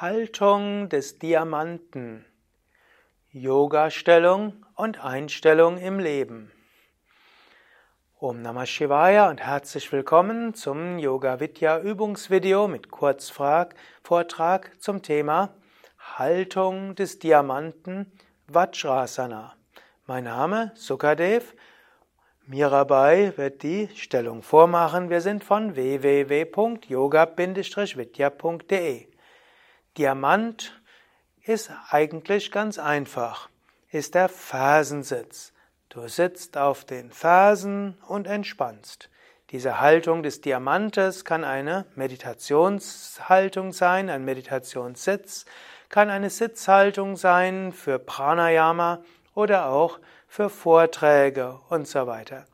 Haltung des Diamanten. Yoga-Stellung und Einstellung im Leben. Om Namah Shivaya und herzlich willkommen zum Yoga Vidya Übungsvideo mit Kurzvortrag zum Thema Haltung des Diamanten Vajrasana. Mein Name Sukadev Mirabai wird die Stellung vormachen. Wir sind von www.yoga-vidya.de. Diamant ist eigentlich ganz einfach. Ist der Fersensitz. Du sitzt auf den Fersen und entspannst. Diese Haltung des Diamantes kann eine Meditationshaltung sein, ein Meditationssitz, kann eine Sitzhaltung sein für Pranayama oder auch für Vorträge und so weiter.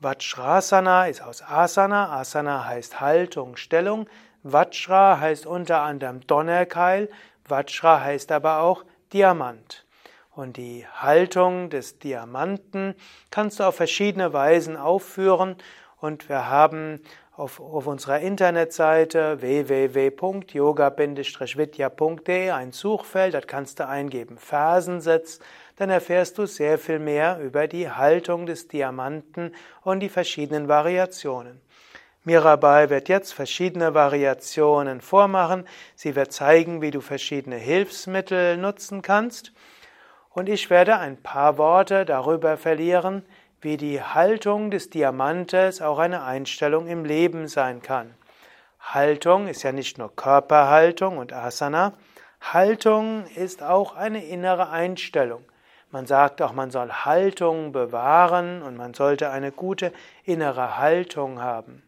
Vajrasana ist aus Asana. Asana heißt Haltung, Stellung. Vajra heißt unter anderem Donnerkeil. Vajra heißt aber auch Diamant. Und die Haltung des Diamanten kannst du auf verschiedene Weisen aufführen. Und wir haben auf, auf unserer Internetseite www.yoga-vidya.de ein Suchfeld. Dort kannst du eingeben Fersensitz dann erfährst du sehr viel mehr über die Haltung des Diamanten und die verschiedenen Variationen. Mirabai wird jetzt verschiedene Variationen vormachen. Sie wird zeigen, wie du verschiedene Hilfsmittel nutzen kannst. Und ich werde ein paar Worte darüber verlieren, wie die Haltung des Diamantes auch eine Einstellung im Leben sein kann. Haltung ist ja nicht nur Körperhaltung und Asana. Haltung ist auch eine innere Einstellung. Man sagt auch, man soll Haltung bewahren und man sollte eine gute innere Haltung haben.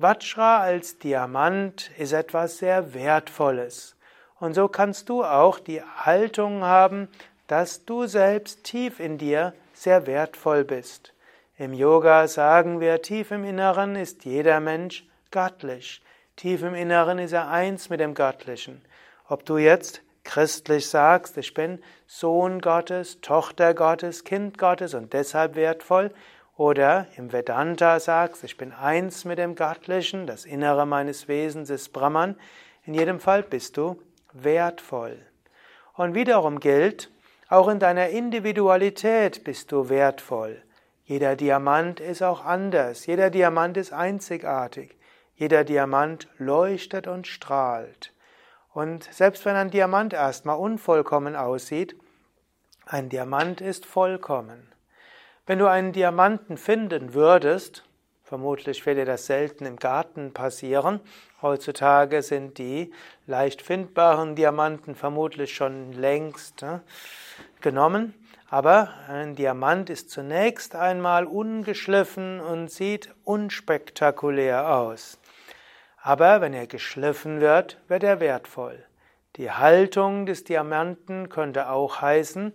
Vajra als Diamant ist etwas sehr Wertvolles. Und so kannst du auch die Haltung haben, dass du selbst tief in dir sehr wertvoll bist. Im Yoga sagen wir, tief im Inneren ist jeder Mensch göttlich. Tief im Inneren ist er eins mit dem Göttlichen. Ob du jetzt christlich sagst, ich bin Sohn Gottes, Tochter Gottes, Kind Gottes und deshalb wertvoll, oder im Vedanta sagst, ich bin eins mit dem Göttlichen, das Innere meines Wesens ist Brahman, in jedem Fall bist du wertvoll. Und wiederum gilt, auch in deiner Individualität bist du wertvoll. Jeder Diamant ist auch anders, jeder Diamant ist einzigartig, jeder Diamant leuchtet und strahlt. Und selbst wenn ein Diamant erstmal unvollkommen aussieht, ein Diamant ist vollkommen. Wenn du einen Diamanten finden würdest, vermutlich wird dir das selten im Garten passieren, heutzutage sind die leicht findbaren Diamanten vermutlich schon längst ne, genommen, aber ein Diamant ist zunächst einmal ungeschliffen und sieht unspektakulär aus. Aber wenn er geschliffen wird, wird er wertvoll. Die Haltung des Diamanten könnte auch heißen,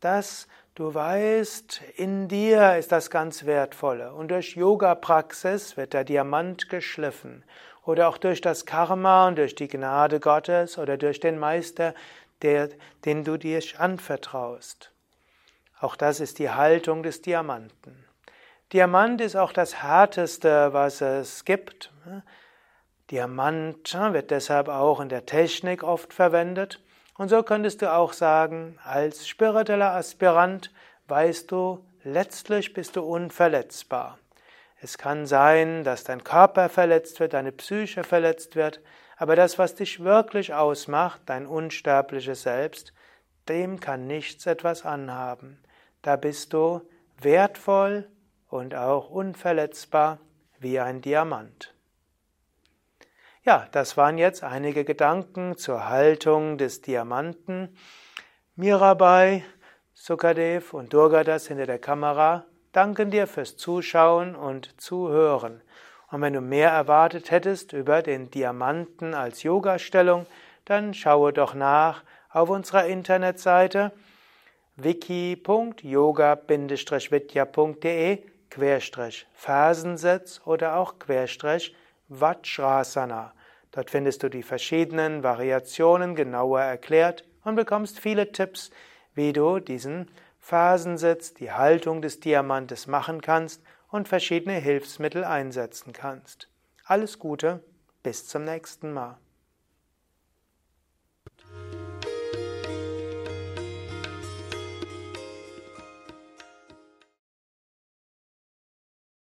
dass du weißt, in dir ist das ganz Wertvolle und durch Yoga-Praxis wird der Diamant geschliffen oder auch durch das Karma und durch die Gnade Gottes oder durch den Meister, der, den du dir anvertraust. Auch das ist die Haltung des Diamanten. Diamant ist auch das Härteste, was es gibt. Diamant wird deshalb auch in der Technik oft verwendet. Und so könntest du auch sagen, als spiritueller Aspirant weißt du, letztlich bist du unverletzbar. Es kann sein, dass dein Körper verletzt wird, deine Psyche verletzt wird, aber das, was dich wirklich ausmacht, dein unsterbliches Selbst, dem kann nichts etwas anhaben. Da bist du wertvoll und auch unverletzbar wie ein Diamant. Ja, das waren jetzt einige Gedanken zur Haltung des Diamanten. Mirabai, Sukadev und Durgadas hinter der Kamera danken dir fürs Zuschauen und Zuhören. Und wenn du mehr erwartet hättest über den Diamanten als Yogastellung, dann schaue doch nach auf unserer Internetseite wiki.yoga-vidya.de Querstrich Fersensitz oder auch Querstrich Vajrasana. Dort findest du die verschiedenen Variationen genauer erklärt und bekommst viele Tipps, wie du diesen Phasensitz, die Haltung des Diamantes machen kannst und verschiedene Hilfsmittel einsetzen kannst. Alles Gute, bis zum nächsten Mal.